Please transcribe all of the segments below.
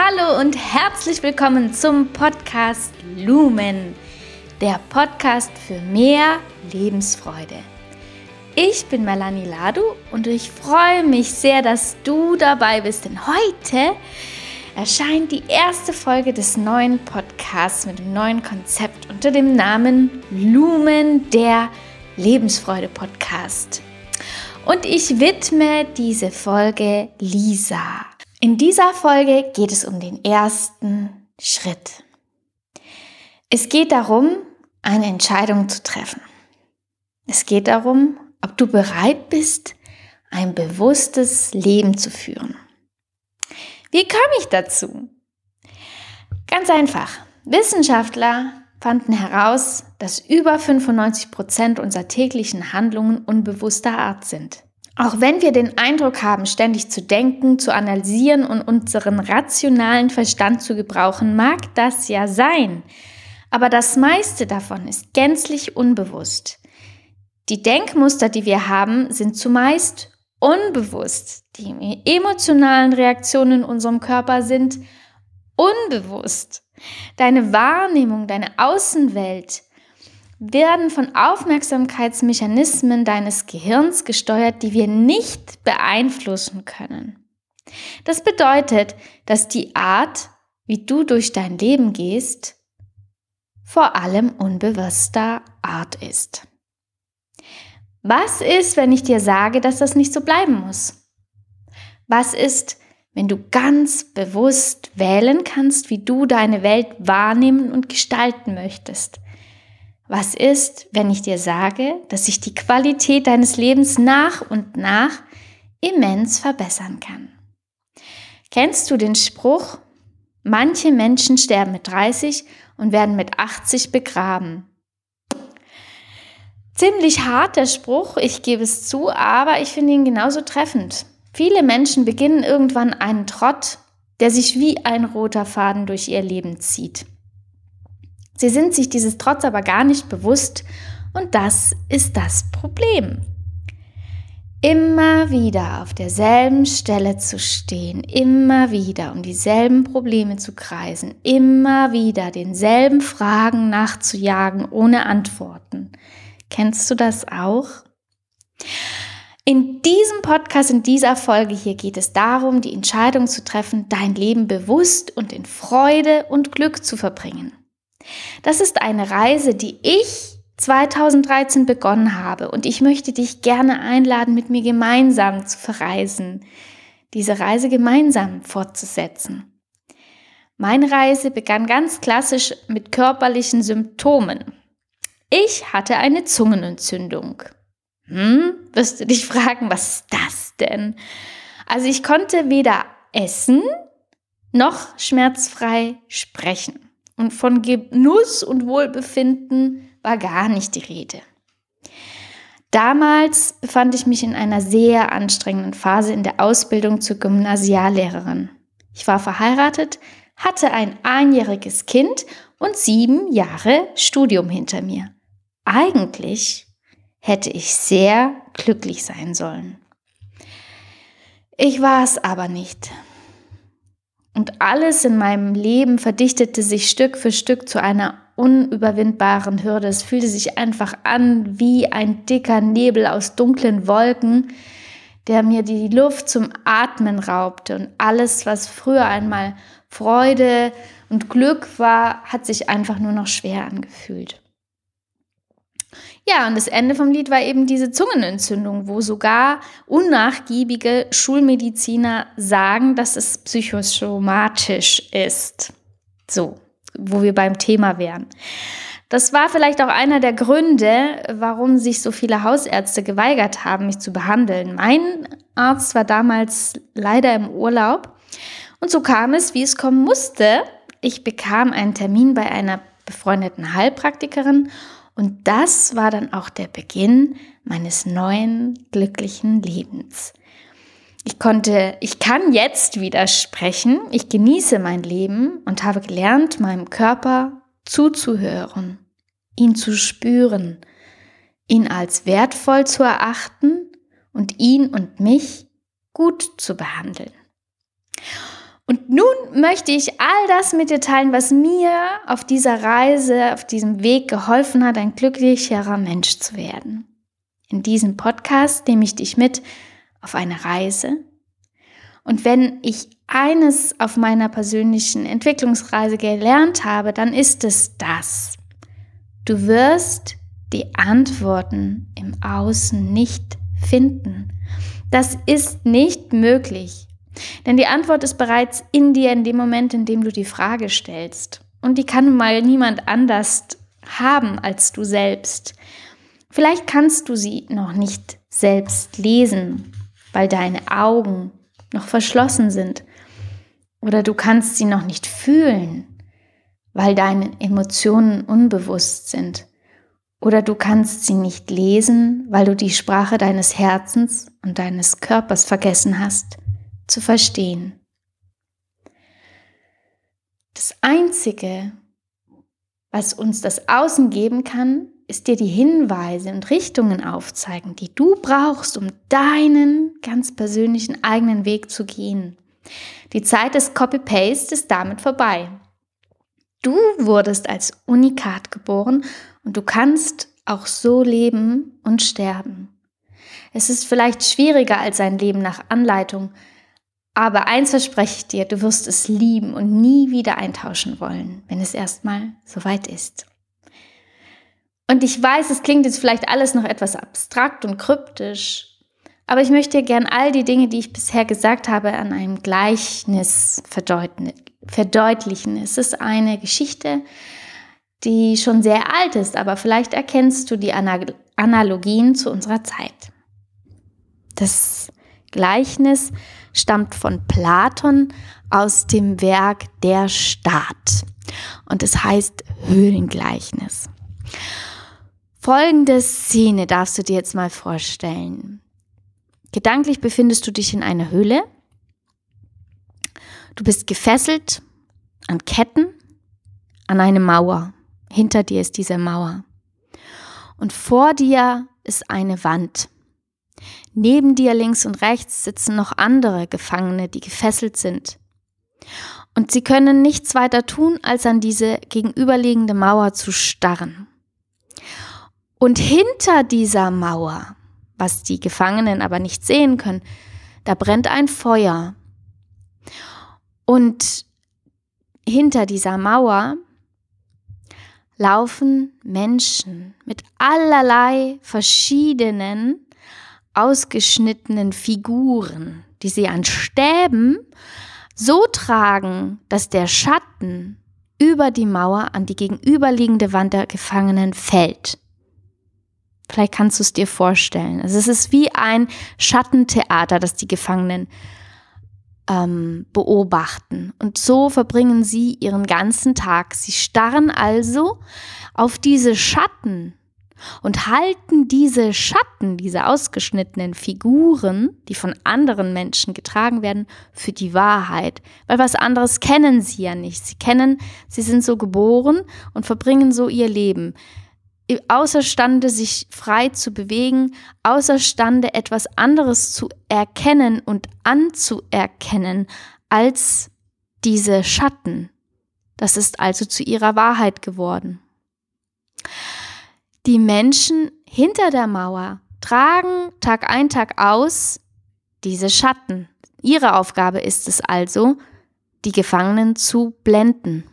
Hallo und herzlich willkommen zum Podcast Lumen, der Podcast für mehr Lebensfreude. Ich bin Melanie Ladu und ich freue mich sehr, dass du dabei bist, denn heute erscheint die erste Folge des neuen Podcasts mit dem neuen Konzept unter dem Namen Lumen, der Lebensfreude Podcast. Und ich widme diese Folge Lisa. In dieser Folge geht es um den ersten Schritt. Es geht darum, eine Entscheidung zu treffen. Es geht darum, ob du bereit bist, ein bewusstes Leben zu führen. Wie kam ich dazu? Ganz einfach. Wissenschaftler fanden heraus, dass über 95 Prozent unserer täglichen Handlungen unbewusster Art sind. Auch wenn wir den Eindruck haben, ständig zu denken, zu analysieren und unseren rationalen Verstand zu gebrauchen, mag das ja sein. Aber das meiste davon ist gänzlich unbewusst. Die Denkmuster, die wir haben, sind zumeist unbewusst. Die emotionalen Reaktionen in unserem Körper sind unbewusst. Deine Wahrnehmung, deine Außenwelt, werden von Aufmerksamkeitsmechanismen deines Gehirns gesteuert, die wir nicht beeinflussen können. Das bedeutet, dass die Art, wie du durch dein Leben gehst, vor allem unbewusster Art ist. Was ist, wenn ich dir sage, dass das nicht so bleiben muss? Was ist, wenn du ganz bewusst wählen kannst, wie du deine Welt wahrnehmen und gestalten möchtest? Was ist, wenn ich dir sage, dass sich die Qualität deines Lebens nach und nach immens verbessern kann? Kennst du den Spruch, manche Menschen sterben mit 30 und werden mit 80 begraben? Ziemlich hart der Spruch, ich gebe es zu, aber ich finde ihn genauso treffend. Viele Menschen beginnen irgendwann einen Trott, der sich wie ein roter Faden durch ihr Leben zieht. Sie sind sich dieses Trotz aber gar nicht bewusst und das ist das Problem. Immer wieder auf derselben Stelle zu stehen, immer wieder um dieselben Probleme zu kreisen, immer wieder denselben Fragen nachzujagen ohne Antworten. Kennst du das auch? In diesem Podcast, in dieser Folge hier geht es darum, die Entscheidung zu treffen, dein Leben bewusst und in Freude und Glück zu verbringen. Das ist eine Reise, die ich 2013 begonnen habe und ich möchte dich gerne einladen, mit mir gemeinsam zu verreisen, diese Reise gemeinsam fortzusetzen. Meine Reise begann ganz klassisch mit körperlichen Symptomen. Ich hatte eine Zungenentzündung. Hm, wirst du dich fragen, was ist das denn? Also ich konnte weder essen noch schmerzfrei sprechen. Und von Genuss und Wohlbefinden war gar nicht die Rede. Damals befand ich mich in einer sehr anstrengenden Phase in der Ausbildung zur Gymnasiallehrerin. Ich war verheiratet, hatte ein einjähriges Kind und sieben Jahre Studium hinter mir. Eigentlich hätte ich sehr glücklich sein sollen. Ich war es aber nicht. Und alles in meinem Leben verdichtete sich Stück für Stück zu einer unüberwindbaren Hürde. Es fühlte sich einfach an wie ein dicker Nebel aus dunklen Wolken, der mir die Luft zum Atmen raubte. Und alles, was früher einmal Freude und Glück war, hat sich einfach nur noch schwer angefühlt. Ja, und das Ende vom Lied war eben diese Zungenentzündung, wo sogar unnachgiebige Schulmediziner sagen, dass es psychosomatisch ist. So, wo wir beim Thema wären. Das war vielleicht auch einer der Gründe, warum sich so viele Hausärzte geweigert haben, mich zu behandeln. Mein Arzt war damals leider im Urlaub und so kam es, wie es kommen musste. Ich bekam einen Termin bei einer befreundeten Heilpraktikerin und das war dann auch der Beginn meines neuen glücklichen Lebens. Ich konnte, ich kann jetzt wieder sprechen. Ich genieße mein Leben und habe gelernt, meinem Körper zuzuhören, ihn zu spüren, ihn als wertvoll zu erachten und ihn und mich gut zu behandeln. Und nun möchte ich all das mit dir teilen, was mir auf dieser Reise, auf diesem Weg geholfen hat, ein glücklicherer Mensch zu werden. In diesem Podcast nehme ich dich mit auf eine Reise. Und wenn ich eines auf meiner persönlichen Entwicklungsreise gelernt habe, dann ist es das. Du wirst die Antworten im Außen nicht finden. Das ist nicht möglich. Denn die Antwort ist bereits in dir in dem Moment, in dem du die Frage stellst. Und die kann mal niemand anders haben als du selbst. Vielleicht kannst du sie noch nicht selbst lesen, weil deine Augen noch verschlossen sind. Oder du kannst sie noch nicht fühlen, weil deine Emotionen unbewusst sind. Oder du kannst sie nicht lesen, weil du die Sprache deines Herzens und deines Körpers vergessen hast zu verstehen. Das Einzige, was uns das Außen geben kann, ist dir die Hinweise und Richtungen aufzeigen, die du brauchst, um deinen ganz persönlichen eigenen Weg zu gehen. Die Zeit des Copy-Paste ist damit vorbei. Du wurdest als Unikat geboren und du kannst auch so leben und sterben. Es ist vielleicht schwieriger als ein Leben nach Anleitung, aber eins verspreche ich dir, du wirst es lieben und nie wieder eintauschen wollen, wenn es erstmal soweit ist. Und ich weiß, es klingt jetzt vielleicht alles noch etwas abstrakt und kryptisch, aber ich möchte gern all die Dinge, die ich bisher gesagt habe, an einem Gleichnis verdeutlichen. Es ist eine Geschichte, die schon sehr alt ist, aber vielleicht erkennst du die Analogien zu unserer Zeit. Das Gleichnis stammt von Platon aus dem Werk Der Staat und es heißt Höhlengleichnis. Folgende Szene darfst du dir jetzt mal vorstellen. Gedanklich befindest du dich in einer Höhle. Du bist gefesselt an Ketten an eine Mauer. Hinter dir ist diese Mauer. Und vor dir ist eine Wand. Neben dir links und rechts sitzen noch andere Gefangene, die gefesselt sind. Und sie können nichts weiter tun, als an diese gegenüberliegende Mauer zu starren. Und hinter dieser Mauer, was die Gefangenen aber nicht sehen können, da brennt ein Feuer. Und hinter dieser Mauer laufen Menschen mit allerlei verschiedenen ausgeschnittenen Figuren, die sie an Stäben so tragen, dass der Schatten über die Mauer an die gegenüberliegende Wand der Gefangenen fällt. Vielleicht kannst du es dir vorstellen. Also es ist wie ein Schattentheater, das die Gefangenen ähm, beobachten. Und so verbringen sie ihren ganzen Tag. Sie starren also auf diese Schatten und halten diese Schatten, diese ausgeschnittenen Figuren, die von anderen Menschen getragen werden, für die Wahrheit. Weil was anderes kennen sie ja nicht. Sie kennen, sie sind so geboren und verbringen so ihr Leben. Außerstande, sich frei zu bewegen, außerstande, etwas anderes zu erkennen und anzuerkennen als diese Schatten. Das ist also zu ihrer Wahrheit geworden. Die Menschen hinter der Mauer tragen Tag ein, Tag aus diese Schatten. Ihre Aufgabe ist es also, die Gefangenen zu blenden.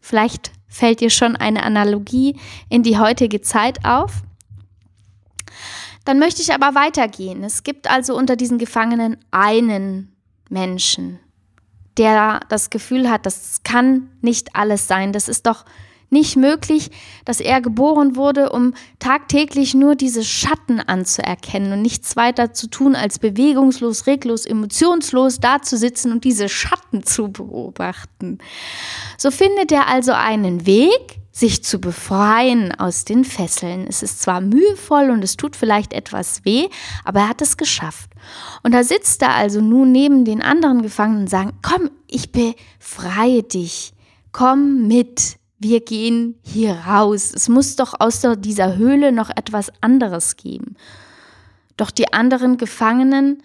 Vielleicht fällt dir schon eine Analogie in die heutige Zeit auf. Dann möchte ich aber weitergehen. Es gibt also unter diesen Gefangenen einen Menschen, der das Gefühl hat, das kann nicht alles sein. Das ist doch nicht möglich, dass er geboren wurde, um tagtäglich nur diese Schatten anzuerkennen und nichts weiter zu tun, als bewegungslos, reglos, emotionslos dazusitzen und diese Schatten zu beobachten. So findet er also einen Weg, sich zu befreien aus den Fesseln. Es ist zwar mühevoll und es tut vielleicht etwas weh, aber er hat es geschafft. Und da sitzt er also nun neben den anderen Gefangenen und sagt, komm, ich befreie dich, komm mit, wir gehen hier raus. Es muss doch außer dieser Höhle noch etwas anderes geben. Doch die anderen Gefangenen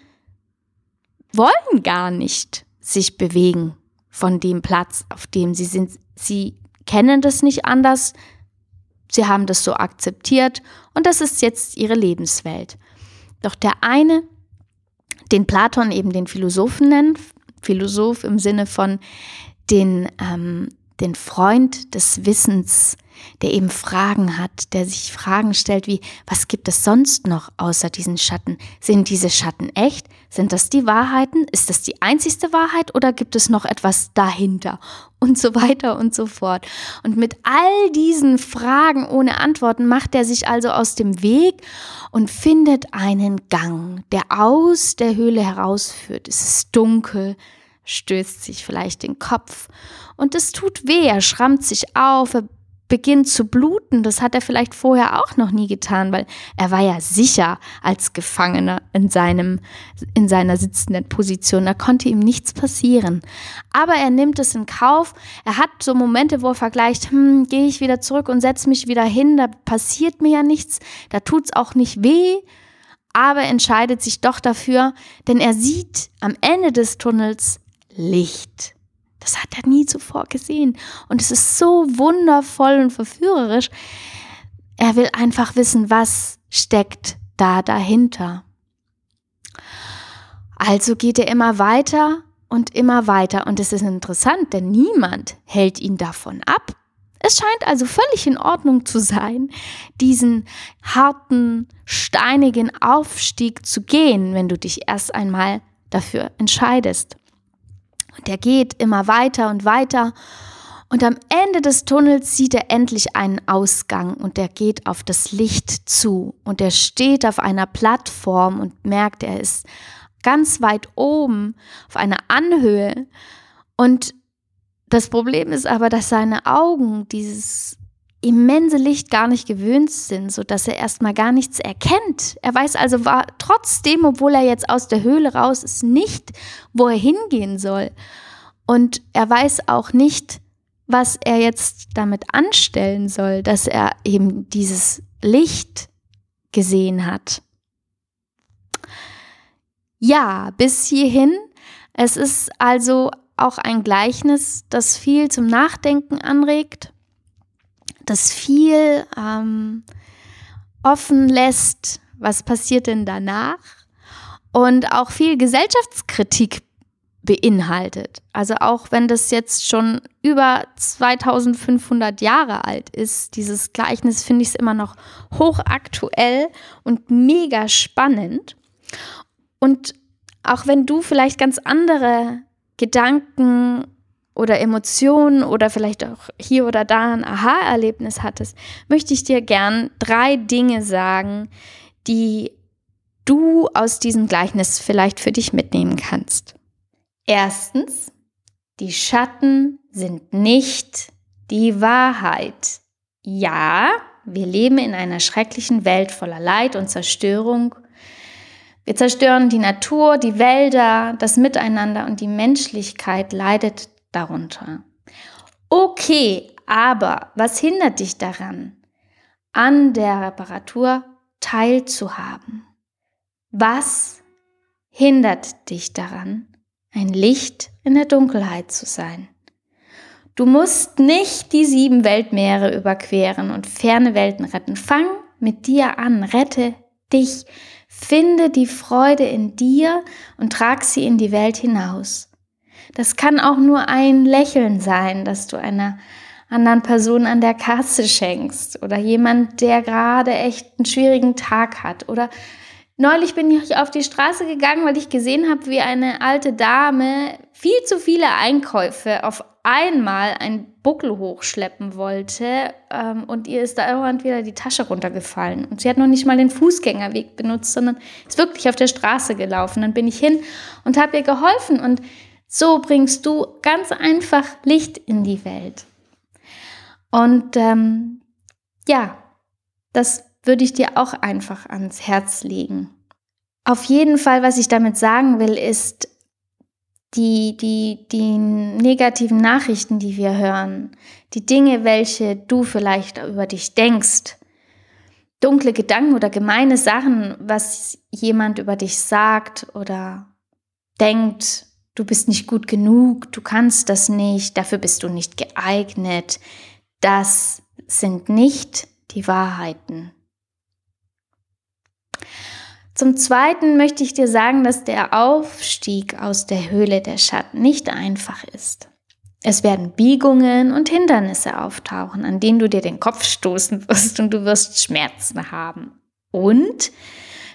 wollen gar nicht sich bewegen von dem Platz, auf dem sie sind. Sie kennen das nicht anders. Sie haben das so akzeptiert und das ist jetzt ihre Lebenswelt. Doch der eine, den Platon eben den Philosophen nennt, Philosoph im Sinne von den, ähm, den Freund des Wissens, der eben Fragen hat, der sich Fragen stellt wie, was gibt es sonst noch außer diesen Schatten? Sind diese Schatten echt? Sind das die Wahrheiten? Ist das die einzigste Wahrheit oder gibt es noch etwas dahinter? Und so weiter und so fort. Und mit all diesen Fragen ohne Antworten macht er sich also aus dem Weg und findet einen Gang, der aus der Höhle herausführt. Es ist dunkel, stößt sich vielleicht den Kopf und es tut weh, er schrammt sich auf, er beginnt zu bluten. Das hat er vielleicht vorher auch noch nie getan, weil er war ja sicher als Gefangener in seinem, in seiner sitzenden Position. Da konnte ihm nichts passieren. Aber er nimmt es in Kauf. Er hat so Momente, wo er vergleicht, hm, gehe ich wieder zurück und setze mich wieder hin, da passiert mir ja nichts, da tut es auch nicht weh. Aber entscheidet sich doch dafür, denn er sieht am Ende des Tunnels Licht. Das hat er nie zuvor gesehen. Und es ist so wundervoll und verführerisch. Er will einfach wissen, was steckt da dahinter. Also geht er immer weiter und immer weiter. Und es ist interessant, denn niemand hält ihn davon ab. Es scheint also völlig in Ordnung zu sein, diesen harten, steinigen Aufstieg zu gehen, wenn du dich erst einmal dafür entscheidest. Und er geht immer weiter und weiter. Und am Ende des Tunnels sieht er endlich einen Ausgang und er geht auf das Licht zu. Und er steht auf einer Plattform und merkt, er ist ganz weit oben auf einer Anhöhe. Und das Problem ist aber, dass seine Augen dieses immense Licht gar nicht gewöhnt sind, so dass er erstmal gar nichts erkennt. Er weiß also war trotzdem, obwohl er jetzt aus der Höhle raus ist, nicht, wo er hingehen soll. Und er weiß auch nicht, was er jetzt damit anstellen soll, dass er eben dieses Licht gesehen hat. Ja, bis hierhin. Es ist also auch ein Gleichnis, das viel zum Nachdenken anregt das viel ähm, offen lässt, was passiert denn danach und auch viel Gesellschaftskritik beinhaltet. Also auch wenn das jetzt schon über 2500 Jahre alt ist, dieses Gleichnis finde ich es immer noch hochaktuell und mega spannend. Und auch wenn du vielleicht ganz andere Gedanken oder Emotionen oder vielleicht auch hier oder da ein Aha-Erlebnis hattest, möchte ich dir gern drei Dinge sagen, die du aus diesem Gleichnis vielleicht für dich mitnehmen kannst. Erstens, die Schatten sind nicht die Wahrheit. Ja, wir leben in einer schrecklichen Welt voller Leid und Zerstörung. Wir zerstören die Natur, die Wälder, das Miteinander und die Menschlichkeit leidet darunter. Okay, aber was hindert dich daran, an der Reparatur teilzuhaben? Was hindert dich daran, ein Licht in der Dunkelheit zu sein? Du musst nicht die sieben Weltmeere überqueren und ferne Welten retten. Fang mit dir an, rette dich, finde die Freude in dir und trag sie in die Welt hinaus. Das kann auch nur ein Lächeln sein, das du einer anderen Person an der Kasse schenkst oder jemand, der gerade echt einen schwierigen Tag hat. Oder neulich bin ich auf die Straße gegangen, weil ich gesehen habe, wie eine alte Dame viel zu viele Einkäufe auf einmal einen Buckel hochschleppen wollte ähm, und ihr ist da irgendwann wieder die Tasche runtergefallen. Und sie hat noch nicht mal den Fußgängerweg benutzt, sondern ist wirklich auf der Straße gelaufen. Dann bin ich hin und habe ihr geholfen und so bringst du ganz einfach Licht in die Welt. Und ähm, ja, das würde ich dir auch einfach ans Herz legen. Auf jeden Fall, was ich damit sagen will, ist, die, die, die negativen Nachrichten, die wir hören, die Dinge, welche du vielleicht über dich denkst, dunkle Gedanken oder gemeine Sachen, was jemand über dich sagt oder denkt, du bist nicht gut genug, du kannst das nicht, dafür bist du nicht geeignet. Das sind nicht die Wahrheiten. Zum Zweiten möchte ich dir sagen, dass der Aufstieg aus der Höhle der Schatten nicht einfach ist. Es werden Biegungen und Hindernisse auftauchen, an denen du dir den Kopf stoßen wirst und du wirst Schmerzen haben. Und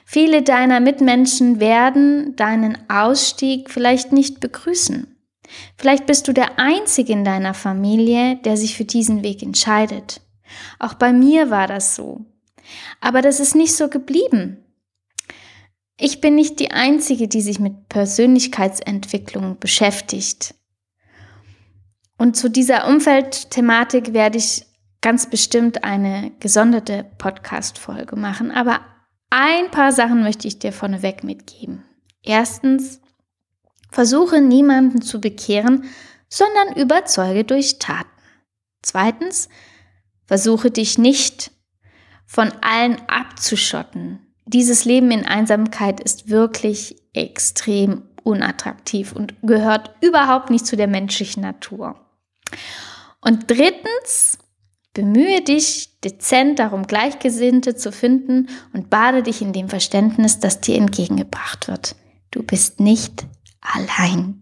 viele deiner Mitmenschen werden deinen Ausstieg vielleicht nicht begrüßen. Vielleicht bist du der Einzige in deiner Familie, der sich für diesen Weg entscheidet. Auch bei mir war das so. Aber das ist nicht so geblieben. Ich bin nicht die Einzige, die sich mit Persönlichkeitsentwicklung beschäftigt. Und zu dieser Umfeldthematik werde ich ganz bestimmt eine gesonderte Podcast-Folge machen. Aber ein paar Sachen möchte ich dir vorneweg mitgeben. Erstens, versuche niemanden zu bekehren, sondern überzeuge durch Taten. Zweitens, versuche dich nicht von allen abzuschotten. Dieses Leben in Einsamkeit ist wirklich extrem unattraktiv und gehört überhaupt nicht zu der menschlichen Natur. Und drittens, bemühe dich dezent darum, Gleichgesinnte zu finden und bade dich in dem Verständnis, das dir entgegengebracht wird. Du bist nicht allein.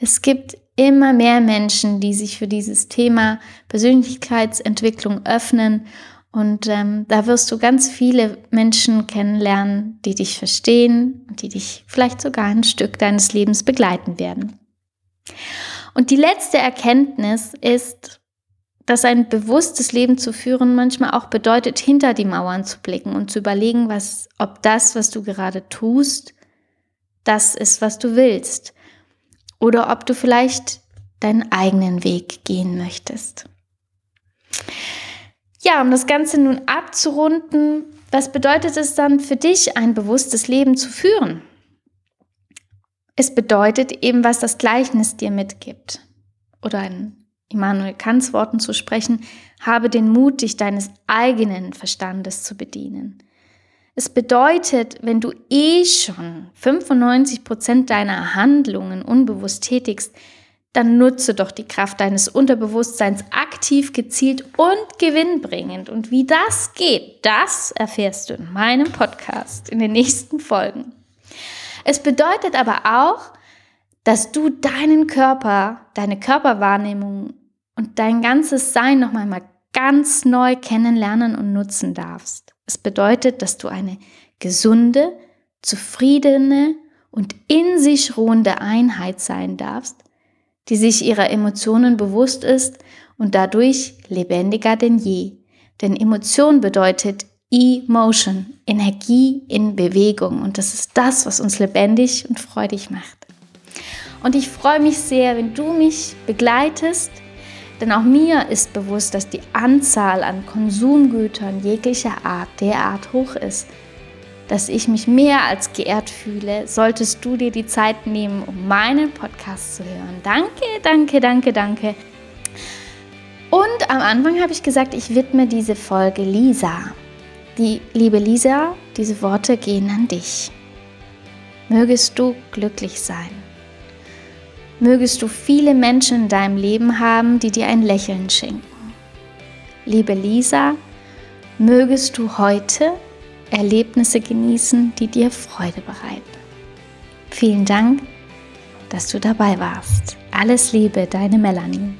Es gibt immer mehr Menschen, die sich für dieses Thema Persönlichkeitsentwicklung öffnen. Und ähm, da wirst du ganz viele Menschen kennenlernen, die dich verstehen und die dich vielleicht sogar ein Stück deines Lebens begleiten werden. Und die letzte Erkenntnis ist, dass ein bewusstes Leben zu führen manchmal auch bedeutet, hinter die Mauern zu blicken und zu überlegen, was, ob das, was du gerade tust, das ist, was du willst. Oder ob du vielleicht deinen eigenen Weg gehen möchtest. Ja, um das Ganze nun abzurunden, was bedeutet es dann für dich, ein bewusstes Leben zu führen? Es bedeutet eben, was das Gleichnis dir mitgibt. Oder in Immanuel Kants Worten zu sprechen, habe den Mut, dich deines eigenen Verstandes zu bedienen. Es bedeutet, wenn du eh schon 95 Prozent deiner Handlungen unbewusst tätigst, dann nutze doch die Kraft deines Unterbewusstseins aktiv, gezielt und gewinnbringend. Und wie das geht, das erfährst du in meinem Podcast in den nächsten Folgen. Es bedeutet aber auch, dass du deinen Körper, deine Körperwahrnehmung und dein ganzes Sein noch mal ganz neu kennenlernen und nutzen darfst. Es bedeutet, dass du eine gesunde, zufriedene und in sich ruhende Einheit sein darfst, die sich ihrer Emotionen bewusst ist und dadurch lebendiger denn je. Denn Emotion bedeutet Emotion, Energie in Bewegung. Und das ist das, was uns lebendig und freudig macht. Und ich freue mich sehr, wenn du mich begleitest, denn auch mir ist bewusst, dass die Anzahl an Konsumgütern jeglicher Art derart hoch ist, dass ich mich mehr als geehrt fühle, solltest du dir die Zeit nehmen, um meinen Podcast zu hören. Danke, danke, danke, danke. Und am Anfang habe ich gesagt, ich widme diese Folge Lisa. Die liebe Lisa, diese Worte gehen an dich. Mögest du glücklich sein. Mögest du viele Menschen in deinem Leben haben, die dir ein Lächeln schenken. Liebe Lisa, mögest du heute Erlebnisse genießen, die dir Freude bereiten. Vielen Dank, dass du dabei warst. Alles Liebe, deine Melanie.